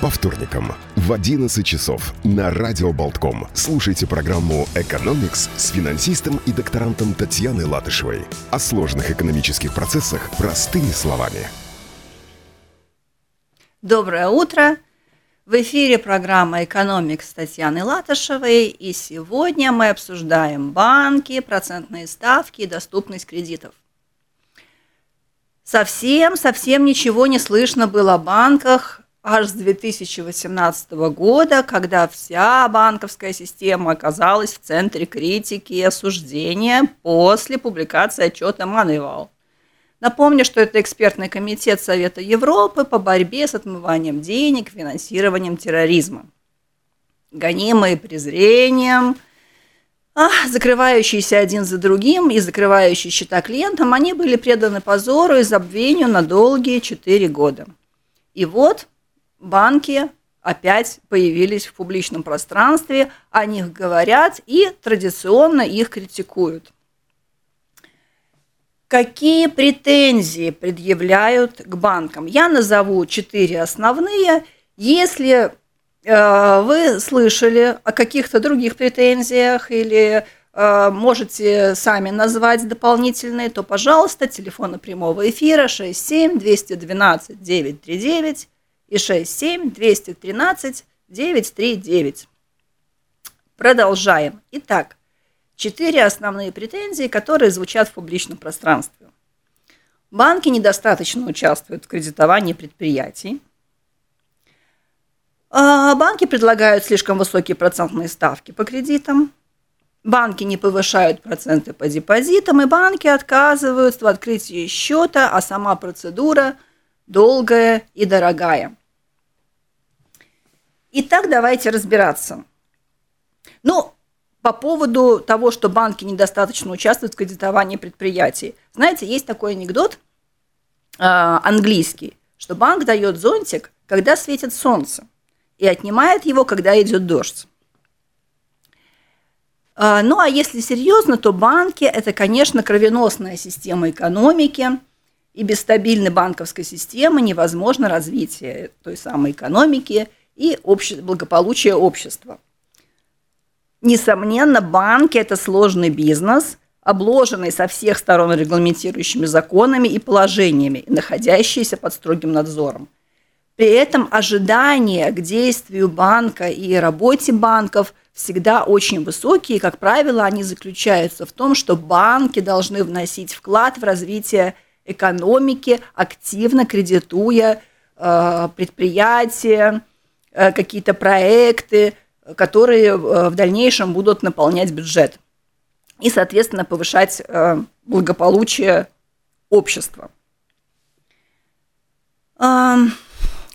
По вторникам в 11 часов на Радио Болтком слушайте программу «Экономикс» с финансистом и докторантом Татьяной Латышевой. О сложных экономических процессах простыми словами. Доброе утро! В эфире программа «Экономикс» с Татьяной Латышевой. И сегодня мы обсуждаем банки, процентные ставки и доступность кредитов. Совсем-совсем ничего не слышно было о банках аж с 2018 года, когда вся банковская система оказалась в центре критики и осуждения после публикации отчета Moneyval. Напомню, что это экспертный комитет Совета Европы по борьбе с отмыванием денег, финансированием терроризма. Гонимые презрением, а, закрывающиеся один за другим и закрывающие счета клиентам, они были преданы позору и забвению на долгие четыре года. И вот банки опять появились в публичном пространстве, о них говорят и традиционно их критикуют. Какие претензии предъявляют к банкам? Я назову четыре основные. Если э, вы слышали о каких-то других претензиях или э, можете сами назвать дополнительные, то, пожалуйста, телефоны прямого эфира 67 212 939 и 67 213 939. Продолжаем. Итак, четыре основные претензии, которые звучат в публичном пространстве. Банки недостаточно участвуют в кредитовании предприятий. А банки предлагают слишком высокие процентные ставки по кредитам. Банки не повышают проценты по депозитам, и банки отказываются в открытии счета, а сама процедура долгая и дорогая. Итак, давайте разбираться. Ну, по поводу того, что банки недостаточно участвуют в кредитовании предприятий. Знаете, есть такой анекдот э, английский, что банк дает зонтик, когда светит солнце, и отнимает его, когда идет дождь. Э, ну а если серьезно, то банки – это, конечно, кровеносная система экономики, и без стабильной банковской системы невозможно развитие той самой экономики – и обще... благополучие общества. Несомненно, банки – это сложный бизнес, обложенный со всех сторон регламентирующими законами и положениями, находящийся под строгим надзором. При этом ожидания к действию банка и работе банков всегда очень высокие. Как правило, они заключаются в том, что банки должны вносить вклад в развитие экономики, активно кредитуя э, предприятия, какие-то проекты, которые э, в дальнейшем будут наполнять бюджет и, соответственно, повышать э, благополучие общества.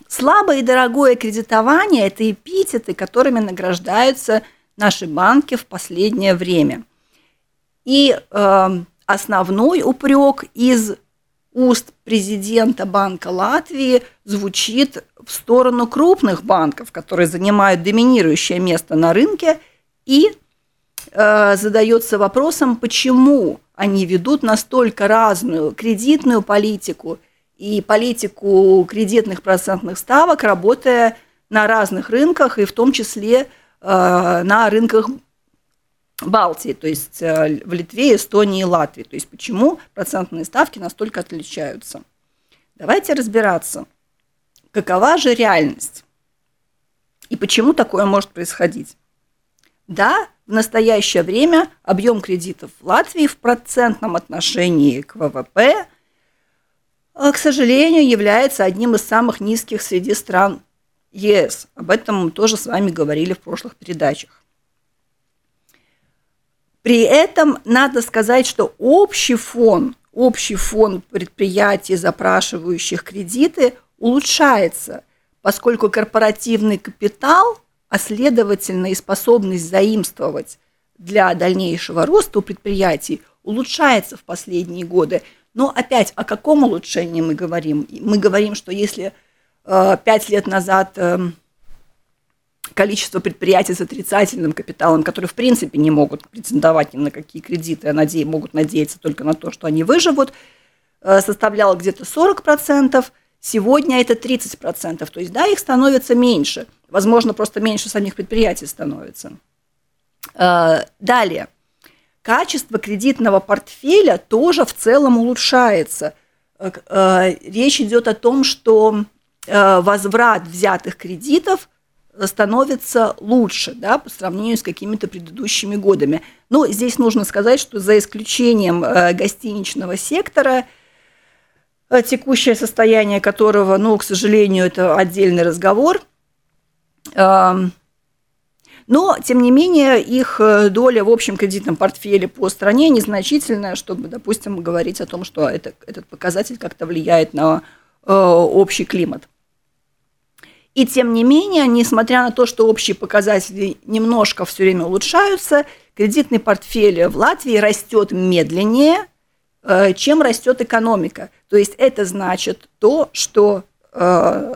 Слабое и дорогое кредитование – это эпитеты, которыми награждаются наши банки в последнее время. И основной упрек из уст президента Банка Латвии звучит в сторону крупных банков, которые занимают доминирующее место на рынке, и э, задается вопросом, почему они ведут настолько разную кредитную политику и политику кредитных процентных ставок, работая на разных рынках, и в том числе э, на рынках Балтии, то есть э, в Литве, Эстонии и Латвии. То есть почему процентные ставки настолько отличаются. Давайте разбираться, какова же реальность и почему такое может происходить. Да, в настоящее время объем кредитов в Латвии в процентном отношении к ВВП, э, к сожалению, является одним из самых низких среди стран ЕС. Об этом мы тоже с вами говорили в прошлых передачах. При этом надо сказать, что общий фон, общий фон предприятий, запрашивающих кредиты, улучшается, поскольку корпоративный капитал, а следовательно и способность заимствовать для дальнейшего роста у предприятий улучшается в последние годы. Но опять, о каком улучшении мы говорим? Мы говорим, что если э, пять лет назад эм, количество предприятий с отрицательным капиталом, которые в принципе не могут претендовать ни на какие кредиты, а наде... могут надеяться только на то, что они выживут, э, составляло где-то 40%. Сегодня это 30%, то есть да, их становится меньше. Возможно, просто меньше самих предприятий становится. Э, далее. Качество кредитного портфеля тоже в целом улучшается. Э, речь идет о том, что возврат взятых кредитов становится лучше да, по сравнению с какими-то предыдущими годами. Но здесь нужно сказать, что за исключением гостиничного сектора, текущее состояние которого, ну, к сожалению, это отдельный разговор – но, тем не менее, их э, доля в общем кредитном портфеле по стране незначительная, чтобы, допустим, говорить о том, что это, этот показатель как-то влияет на э, общий климат. И тем не менее, несмотря на то, что общие показатели немножко все время улучшаются, кредитный портфель в Латвии растет медленнее, э, чем растет экономика. То есть это значит то, что э,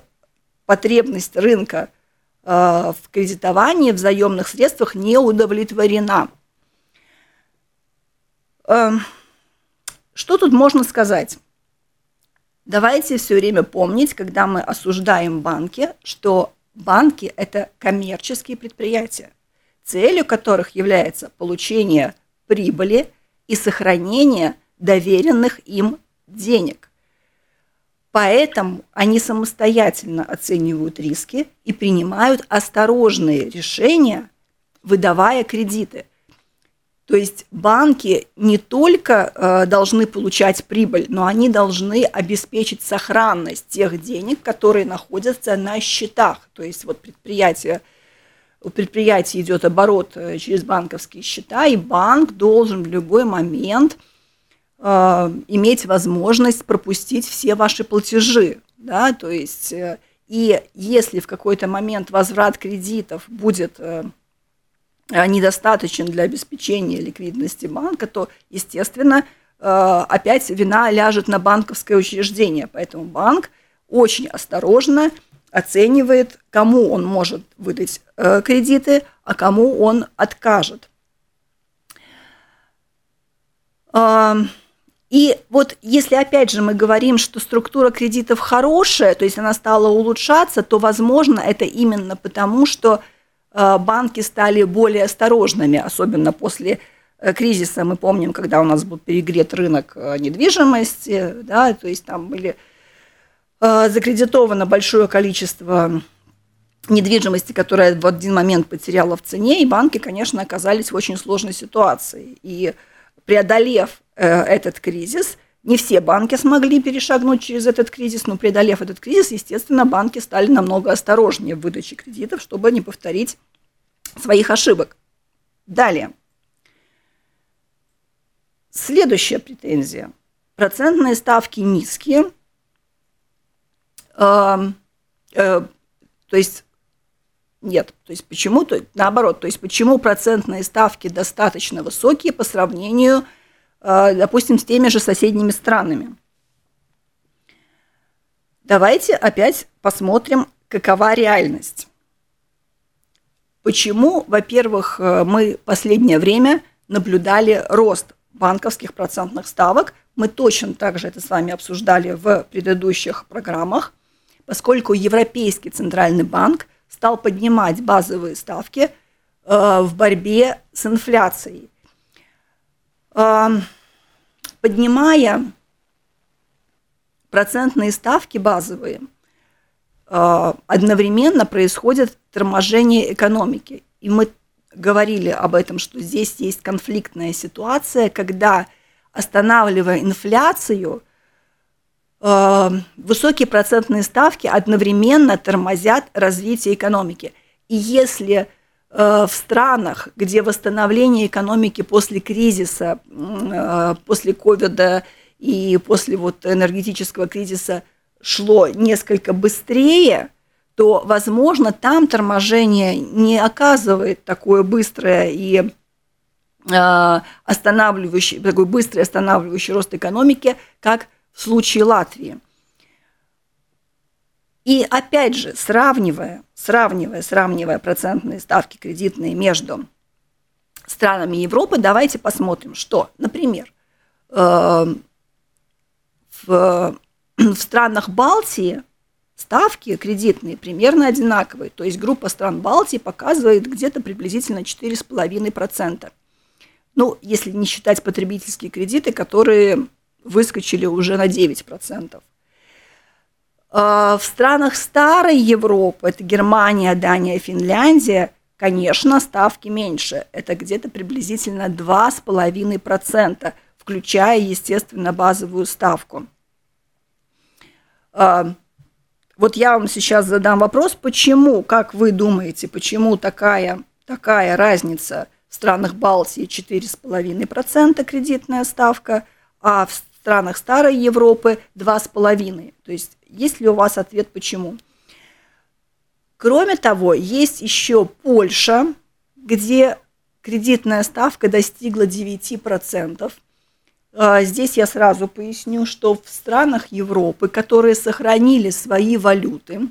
потребность рынка – Э, в кредитовании, в заемных средствах не удовлетворена. Эм, что тут можно сказать? Давайте все время помнить, когда мы осуждаем банки, что банки – это коммерческие предприятия, целью которых является получение прибыли и сохранение доверенных им денег. Поэтому они самостоятельно оценивают риски и принимают осторожные решения, выдавая кредиты. То есть банки не только э, должны получать прибыль, но они должны обеспечить сохранность тех денег, которые находятся на счетах. То есть вот предприятие, у предприятия идет оборот э, через банковские счета, и банк должен в любой момент – э, иметь возможность пропустить все ваши платежи, да, то есть и если в какой-то момент возврат кредитов будет недостаточен для обеспечения ликвидности банка, то, естественно, э, опять вина ляжет на банковское учреждение, поэтому банк очень осторожно оценивает, кому он может выдать э, кредиты, а кому он откажет. Э, и вот если опять же мы говорим, что структура кредитов хорошая, то есть она стала улучшаться, то, возможно, это именно потому, что э, банки стали более осторожными, особенно после э, кризиса. Мы помним, когда у нас был перегрет рынок э, недвижимости, да, то есть там были закредитовано большое количество недвижимости, которая в один момент потеряла в цене, и банки, конечно, оказались в очень сложной ситуации. И преодолев э, этот кризис, не все банки смогли перешагнуть через этот кризис, но преодолев этот кризис, естественно, банки стали намного осторожнее в выдаче кредитов, чтобы не повторить своих ошибок. Далее. Следующая претензия. Процентные ставки низкие. Э, э, то есть нет. То есть почему? То, наоборот, то есть почему процентные ставки достаточно высокие по сравнению, э, допустим, с теми же соседними странами? Давайте опять посмотрим, какова реальность. Почему, во-первых, э, мы последнее время наблюдали рост банковских процентных ставок. Мы точно так же это с вами обсуждали в предыдущих программах, поскольку Европейский центральный банк – стал поднимать базовые ставки э, в борьбе с инфляцией. Поднимая процентные ставки базовые, э, одновременно происходит торможение экономики. И мы говорили об этом, что здесь есть конфликтная ситуация, когда, останавливая инфляцию, Эм, высокие процентные ставки одновременно тормозят развитие экономики. И если в странах, где восстановление экономики после кризиса, э, после ковида и после вот энергетического кризиса шло несколько быстрее, то, возможно, там торможение не оказывает такое быстрое и э, останавливающий, такой быстрый останавливающий рост экономики, как в случае Латвии. И опять же, сравнивая, сравнивая, сравнивая процентные ставки кредитные между странами Европы, давайте посмотрим, что, например, э, в в странах Балтии ставки кредитные примерно одинаковые. То есть группа стран Балтии показывает где-то приблизительно 4,5%. Ну, если не считать потребительские кредиты, которые выскочили уже на 9%. А, в странах старой Европы, это Германия, Дания, Финляндия, конечно, ставки меньше. Это где-то приблизительно 2,5%, включая, естественно, базовую ставку. А, вот я вам сейчас задам вопрос, почему, как вы думаете, почему такая, такая разница в странах Балтии 4,5% кредитная ставка, а в странах Старой Европы 2,5%. То есть есть ли у вас ответ почему? Кроме того, есть еще Польша, где кредитная ставка достигла 9%. А, здесь я сразу поясню, что в странах Европы, которые сохранили свои валюты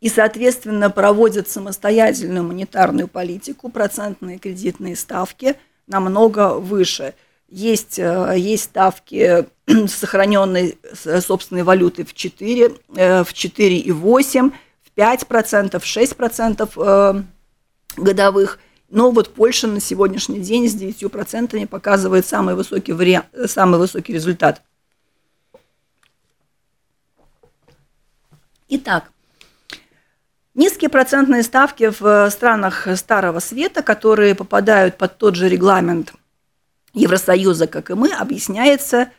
и, соответственно, проводят самостоятельную монетарную политику, процентные кредитные ставки намного выше. Есть, э, есть ставки сохраненной собственной валюты в 4, э, в 4,8, в 5%, в 6% э, годовых – но вот Польша на сегодняшний день с 9% показывает самый высокий, вариант, самый высокий результат. Итак, низкие процентные ставки в странах Старого Света, которые попадают под тот же регламент Евросоюза, как и мы, объясняется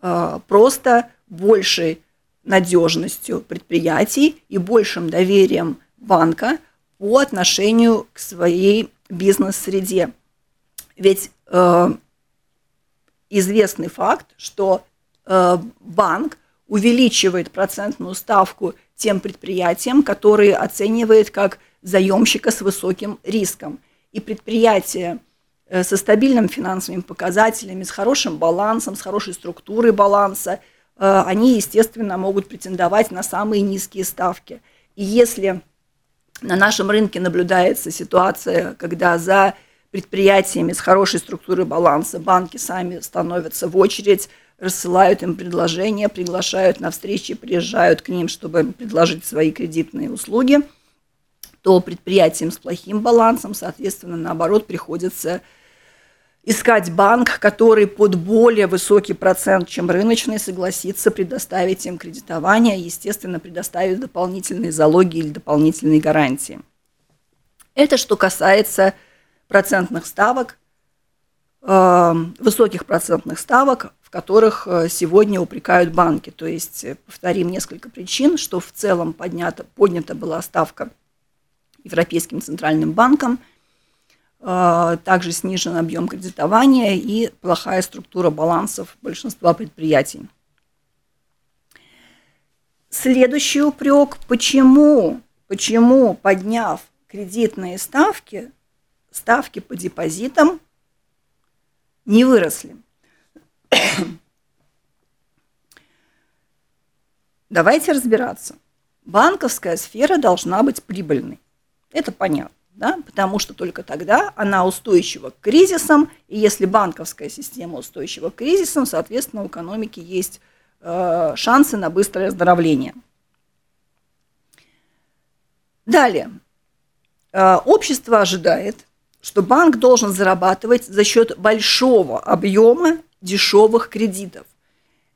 э, просто большей надежностью предприятий и большим доверием банка по отношению к своей бизнес-среде. Ведь э, известный факт, что э, банк увеличивает процентную ставку тем предприятиям, которые оценивает как заемщика с высоким риском. И предприятия со стабильными финансовыми показателями, с хорошим балансом, с хорошей структурой баланса, э, они, естественно, могут претендовать на самые низкие ставки. И если на нашем рынке наблюдается ситуация, когда за предприятиями с хорошей структурой баланса банки сами становятся в очередь, рассылают им предложения, приглашают на встречи, приезжают к ним, чтобы предложить свои кредитные услуги, то предприятиям с плохим балансом, соответственно, наоборот, приходится искать банк, который под более высокий процент, чем рыночный, согласится предоставить им кредитование, естественно, предоставит дополнительные залоги или дополнительные гарантии. Это что касается процентных ставок, э, высоких процентных ставок, в которых э, сегодня упрекают банки. То есть, э, повторим несколько причин, что в целом поднята, поднята была ставка Европейским центральным банком – также снижен объем кредитования и плохая структура балансов большинства предприятий. Следующий упрек, почему, почему подняв кредитные ставки, ставки по депозитам не выросли. Давайте разбираться. Банковская сфера должна быть прибыльной. Это понятно да, потому что только тогда она устойчива к кризисам, и если банковская система устойчива к кризисам, соответственно, у экономики есть э, шансы на быстрое оздоровление. Далее. Э, общество ожидает, что банк должен зарабатывать за счет большого объема дешевых кредитов.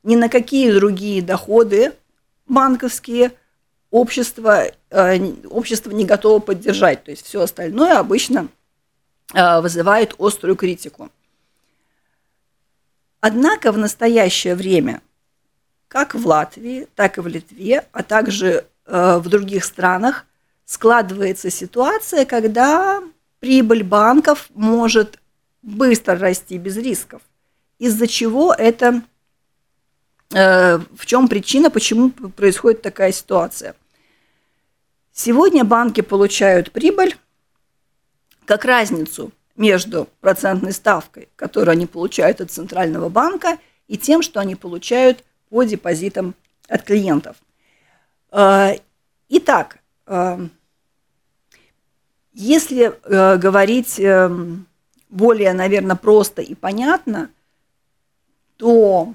Ни на какие другие доходы банковские – общество, э, общество не готово поддержать. То есть все остальное обычно э, вызывает острую критику. Однако в настоящее время, как в Латвии, так и в Литве, а также э, в других странах, складывается ситуация, когда прибыль банков может быстро расти без рисков, из-за чего это в чем причина, почему происходит такая ситуация. Сегодня банки получают прибыль как разницу между процентной ставкой, которую они получают от Центрального банка, и тем, что они получают по депозитам от клиентов. Э, итак, э, если э, говорить более, наверное, просто и понятно, то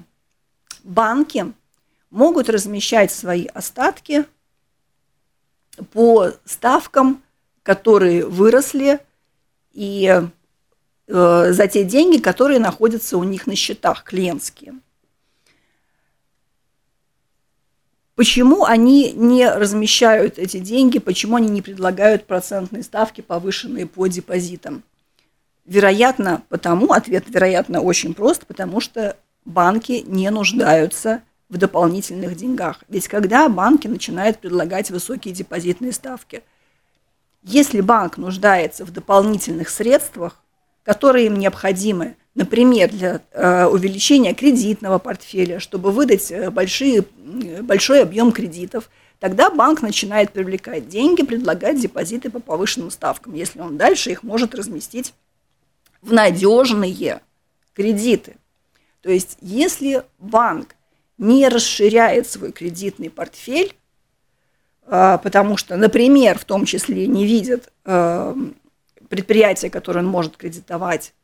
банки могут размещать свои остатки по ставкам, которые выросли, и э, за те деньги, которые находятся у них на счетах клиентские. Почему они не размещают эти деньги, почему они не предлагают процентные ставки, повышенные по депозитам? Вероятно, потому, ответ, вероятно, очень прост, потому что банки не нуждаются в дополнительных деньгах. Ведь когда банки начинают предлагать высокие депозитные ставки, если банк нуждается в дополнительных средствах, которые им необходимы, например, для э, увеличения кредитного портфеля, чтобы выдать э, большие, большой объем кредитов, тогда банк начинает привлекать деньги, предлагать депозиты по повышенным ставкам, если он дальше их может разместить в надежные кредиты. То есть, если банк не расширяет свой кредитный портфель, э, потому что, например, в том числе не видит предприятия, которые он может кредитовать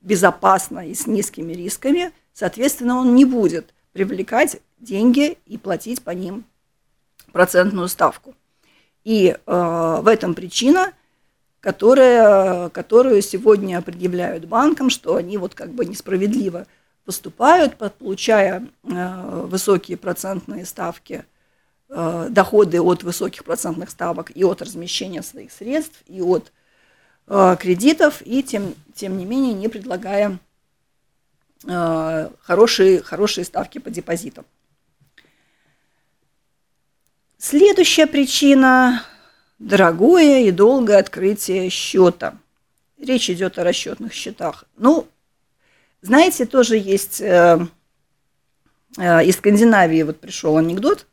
безопасно и с низкими рисками, соответственно, он не будет привлекать деньги и платить по ним процентную ставку. И э, в этом причина, которая, которую сегодня предъявляют банкам, что они вот как бы несправедливо поступают, получая э, высокие процентные ставки, э, доходы от высоких процентных ставок и от размещения своих средств, и от Э, кредитов и тем, тем не менее не предлагая хорошие, хорошие ставки по депозитам. Следующая причина – дорогое и долгое открытие счета. Речь идет о расчетных счетах. Ну, знаете, тоже есть э, э, из Скандинавии вот пришел анекдот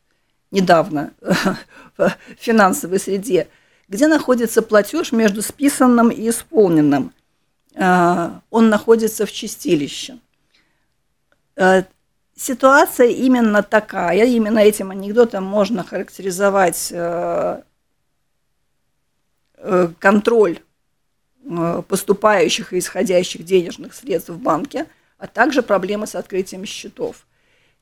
недавно в финансовой среде – где находится платеж между списанным и исполненным. А, он находится в чистилище. А, ситуация именно такая, именно этим анекдотом можно характеризовать а, контроль поступающих и исходящих денежных средств в банке, а также проблемы с открытием счетов.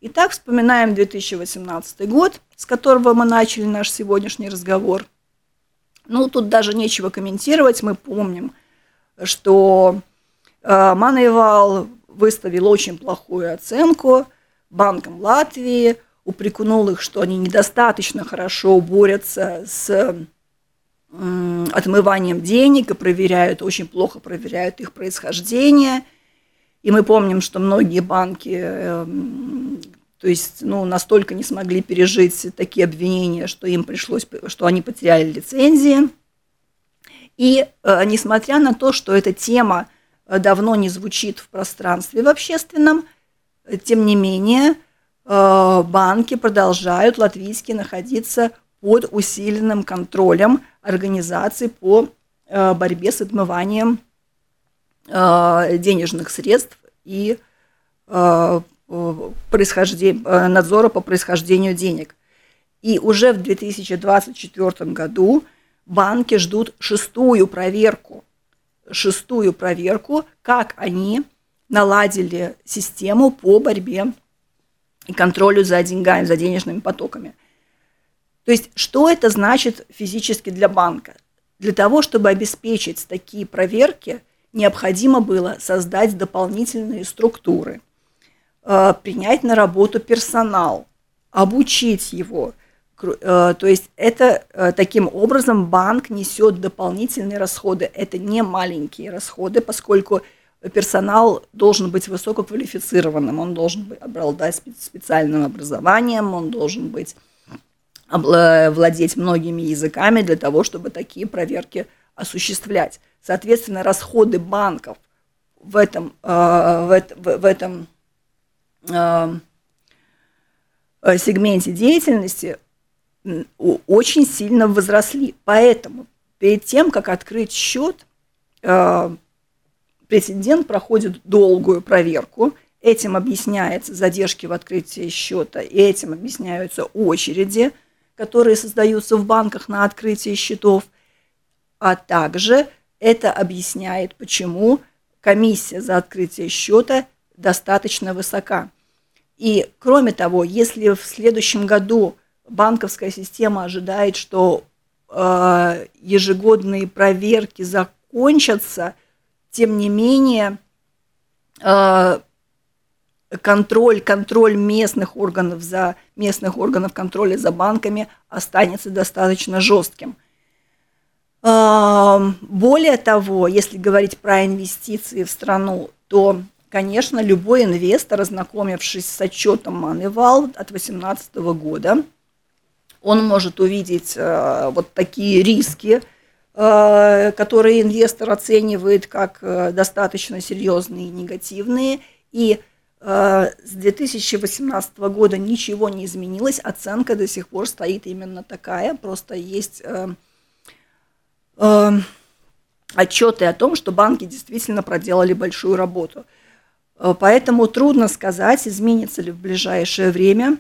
Итак, вспоминаем 2018 год, с которого мы начали наш сегодняшний разговор – ну, тут даже нечего комментировать. Мы помним, что э, выставил очень плохую оценку банкам Латвии, упрекнул их, что они недостаточно хорошо борются с отмыванием денег и проверяют, очень плохо проверяют их происхождение. И мы помним, что многие банки эм, то есть, ну, настолько не смогли пережить такие обвинения, что им пришлось, что они потеряли лицензии. И э, несмотря на то, что эта тема э, давно не звучит в пространстве в общественном, э, тем не менее банки продолжают латвийские находиться под усиленным контролем организаций по э, борьбе с отмыванием э, денежных средств и э, надзора по происхождению денег. И уже в 2024 году банки ждут шестую проверку, шестую проверку, как они наладили систему по борьбе и контролю за деньгами, за денежными потоками. То есть, что это значит физически для банка? Для того, чтобы обеспечить такие проверки, необходимо было создать дополнительные структуры – Э, принять на работу персонал, обучить его. Э, то есть это э, таким образом банк несет дополнительные расходы. Это не маленькие расходы, поскольку персонал должен быть высококвалифицированным, он должен быть, обладать специальным образованием, он должен быть владеть многими языками для того, чтобы такие проверки осуществлять. Соответственно, расходы банков в этом, в, в этом Э, э, сегменте деятельности очень сильно возросли. Поэтому перед тем, как открыть счет, э, претендент проходит долгую проверку. Этим объясняется задержки в открытии счета, и этим объясняются очереди, которые создаются в банках на открытие счетов. А также это объясняет, почему комиссия за открытие счета достаточно высока. И кроме того, если в следующем году банковская система ожидает, что э, ежегодные проверки закончатся, тем не менее э, контроль, контроль местных органов за местных органов контроля за банками останется достаточно жестким. Э, более того, если говорить про инвестиции в страну, то конечно, любой инвестор, ознакомившись с отчетом Moneyval от 2018 года, он может увидеть э, вот такие риски, э, которые инвестор оценивает как э, достаточно серьезные и негативные. И с 2018 года ничего не изменилось, оценка до сих пор стоит именно такая, просто есть э, э, отчеты о том, что банки действительно проделали большую работу – Э, поэтому трудно сказать, изменится ли в ближайшее время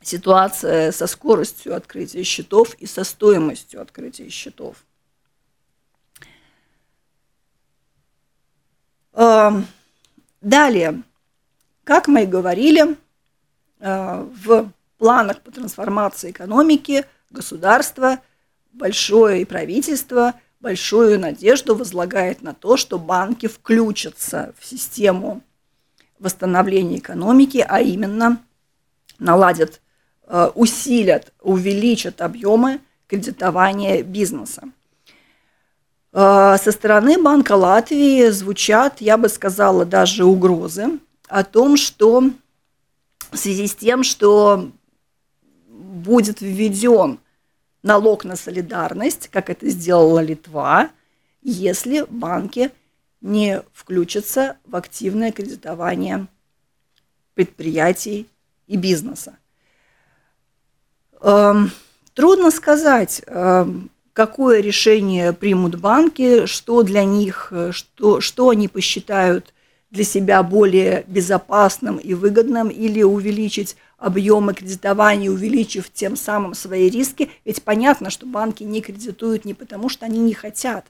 ситуация со скоростью открытия счетов и со стоимостью открытия счетов. Далее, как мы и говорили, э, в планах по трансформации экономики государство, большое и правительство – большую надежду возлагает на то, что банки включатся в систему восстановления экономики, а именно наладят, э, усилят, увеличат объемы кредитования бизнеса. Э, со стороны Банка Латвии звучат, я бы сказала, даже угрозы о том, что в связи с тем, что будет введен налог на солидарность, как это сделала Литва, если банки не включатся в активное кредитование предприятий и бизнеса. Эм, трудно сказать, эм, какое решение примут банки, что для них, что, что они посчитают для себя более безопасным и выгодным, или увеличить объемы кредитования, увеличив тем самым свои риски. Ведь понятно, что банки не кредитуют не потому, что они не хотят.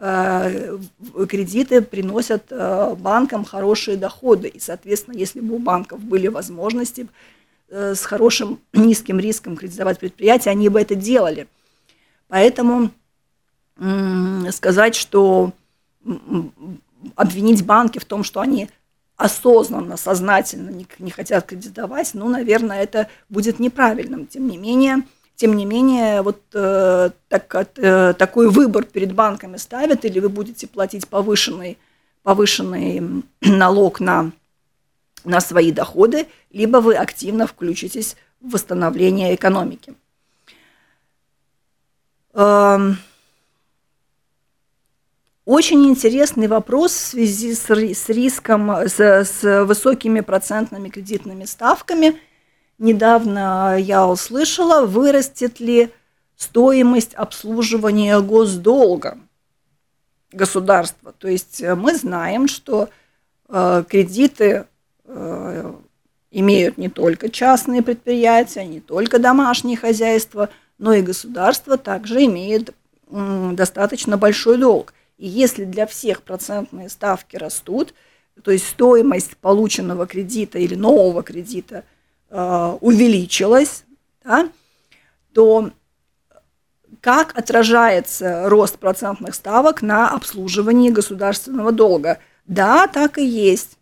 Э, кредиты приносят э, банкам хорошие доходы. И, соответственно, если бы у банков были возможности э, с хорошим низким риском кредитовать предприятия, они бы это делали. Поэтому сказать, что обвинить банки в том, что они осознанно, сознательно не, не хотят кредитовать, ну, наверное, это будет неправильным. Тем не менее, тем не менее, вот э, так, э, такой выбор перед банками ставят, или вы будете платить повышенный, повышенный налог на, на свои доходы, либо вы активно включитесь в восстановление экономики. Эм, очень интересный вопрос в связи с, риском, с, с высокими процентными кредитными ставками. Недавно я услышала, вырастет ли стоимость обслуживания госдолга государства. То есть э, мы знаем, что э, кредиты э, имеют не только частные предприятия, не только домашние хозяйства, но и государство также имеет э, достаточно большой долг. И если для всех процентные ставки растут, то есть стоимость полученного кредита или нового кредита э, увеличилась, да, то как отражается рост процентных ставок на обслуживании государственного долга? Да, так и есть.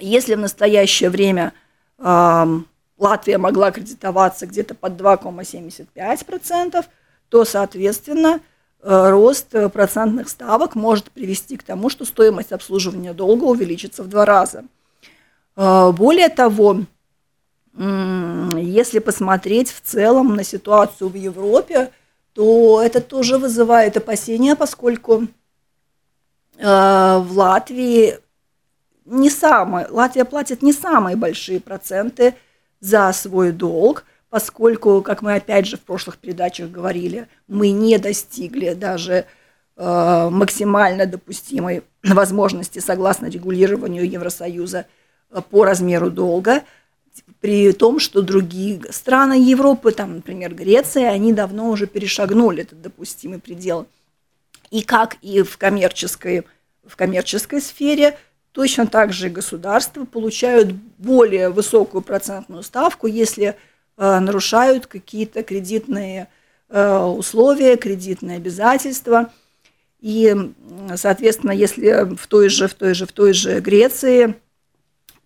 Если в настоящее время э, Латвия могла кредитоваться где-то под 2,75%, то, соответственно, рост э, процентных ставок может привести к тому, что стоимость обслуживания долга увеличится в два раза. Э, более того, если посмотреть в целом на ситуацию в Европе, то это тоже вызывает опасения, поскольку в Латвии не самые, Латвия платит не самые большие проценты за свой долг – поскольку, как мы опять же в прошлых передачах говорили, мы не достигли даже э, максимально допустимой возможности согласно регулированию Евросоюза э, по размеру долга, при том, что другие страны Европы, там, например, Греция, они давно уже перешагнули этот допустимый предел. И как и в коммерческой, в коммерческой сфере, точно так же государства получают более высокую процентную ставку, если нарушают какие-то кредитные э, условия, кредитные обязательства. И, соответственно, если в той же, в той же, в той же Греции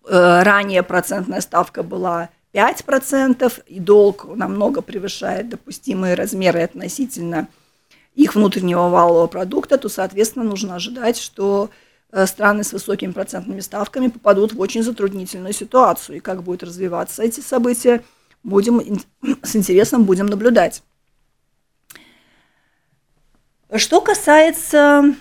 э, ранее процентная ставка была 5%, и долг намного превышает допустимые размеры относительно их внутреннего валового продукта, то, соответственно, нужно ожидать, что э, страны с высокими процентными ставками попадут в очень затруднительную ситуацию. И как будут развиваться эти события, будем с интересом будем наблюдать. Что касается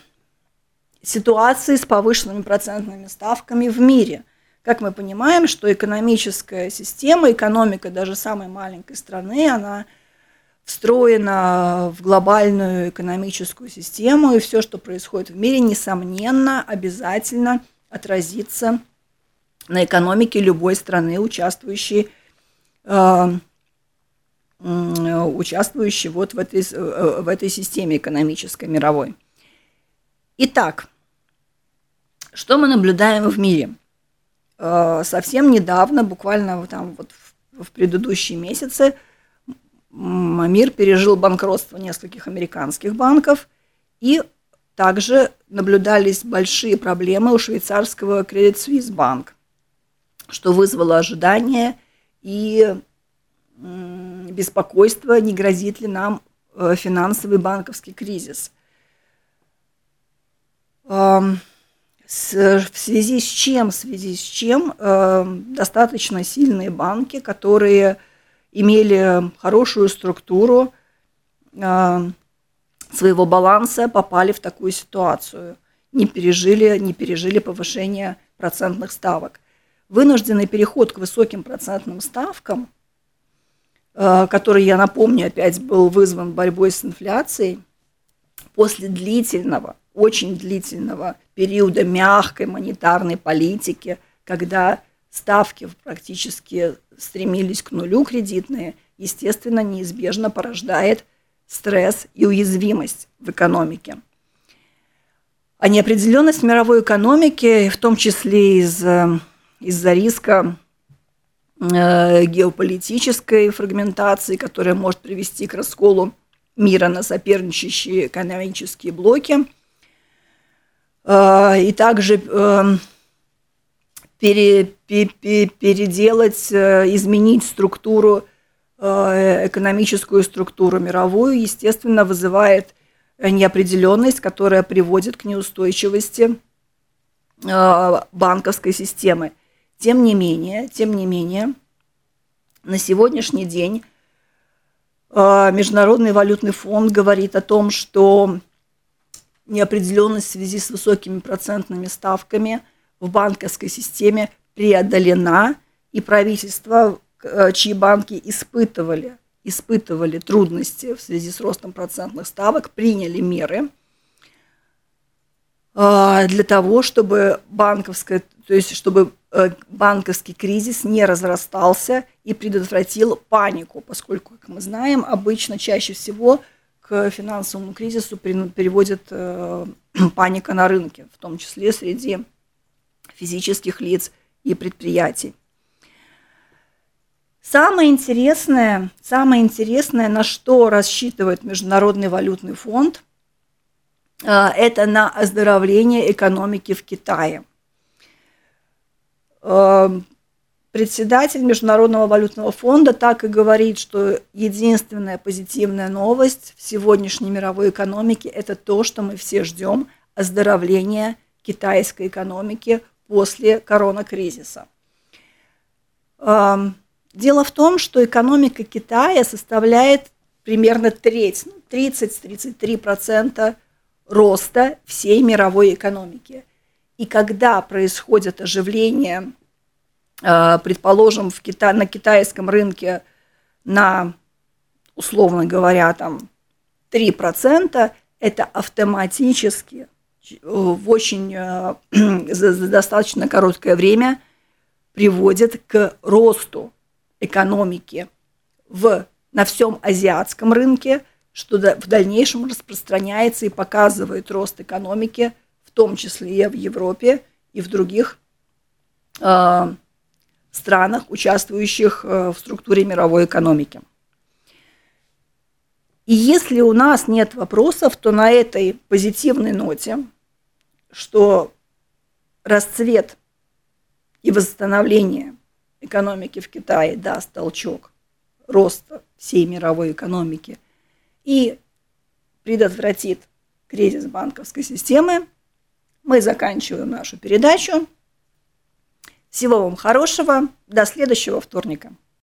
ситуации с повышенными процентными ставками в мире – как мы понимаем, что экономическая система, экономика даже самой маленькой страны, она встроена в глобальную экономическую систему, и все, что происходит в мире, несомненно, обязательно отразится на экономике любой страны, участвующей, участвующей вот в этой, в этой системе экономической мировой. Итак, что мы наблюдаем в мире – Э, совсем недавно, буквально там вот в предыдущие месяцы, мир пережил банкротство нескольких американских банков, и также наблюдались большие проблемы у швейцарского Credit Suisse Bank, что вызвало ожидание и беспокойство, не грозит ли нам э, финансовый банковский кризис. в связи с чем, в связи с чем э, достаточно сильные банки, которые имели хорошую структуру э, своего баланса, попали в такую ситуацию, не пережили, не пережили повышение процентных ставок. Вынужденный переход к высоким процентным ставкам, э, который, я напомню, опять был вызван борьбой с инфляцией, после длительного очень длительного периода мягкой монетарной политики, когда ставки практически стремились к нулю кредитные, естественно, неизбежно порождает стресс и уязвимость в экономике. А неопределенность мировой экономике, в том числе из, из-за риска э, геополитической фрагментации, которая может привести к расколу мира на соперничающие экономические блоки – Э, и также эм, пере, пере, переделать, э, изменить структуру, э, экономическую структуру мировую, естественно, вызывает неопределенность, которая приводит к неустойчивости банковской системы. Тем не менее, тем не менее, на сегодняшний день Международный валютный фонд говорит о том, что неопределенность в связи с высокими процентными ставками в банковской системе преодолена, и правительства, э, чьи банки испытывали, испытывали трудности в связи с ростом процентных ставок, приняли меры э, для того, чтобы банковская, то есть чтобы банковский кризис не разрастался и предотвратил панику, поскольку, как мы знаем, обычно чаще всего к финансовому кризису переводит э, паника на рынке, в том числе среди физических лиц и предприятий. Самое интересное, самое интересное, на что рассчитывает Международный валютный фонд, э, это на оздоровление экономики в Китае. Э, Председатель Международного валютного фонда так и говорит, что единственная позитивная новость в сегодняшней мировой экономике – это то, что мы все ждем – оздоровления китайской экономики после коронакризиса. Дело в том, что экономика Китая составляет примерно треть, 30-33% ну, роста всей мировой экономики. И когда происходит оживление Э, предположим, в Кита... на китайском рынке на, условно говоря, там 3%, это автоматически э, в очень э, за, достаточно короткое время приводит к росту экономики в, на всем азиатском рынке, что в дальнейшем распространяется и показывает рост экономики, в том числе в Европе, и в других э, странах, участвующих э, в структуре мировой экономики. И если у нас нет вопросов, то на этой позитивной ноте, что расцвет и восстановление экономики в Китае даст толчок роста всей мировой экономики и предотвратит кризис банковской системы, мы заканчиваем нашу передачу. Всего вам хорошего. До следующего вторника.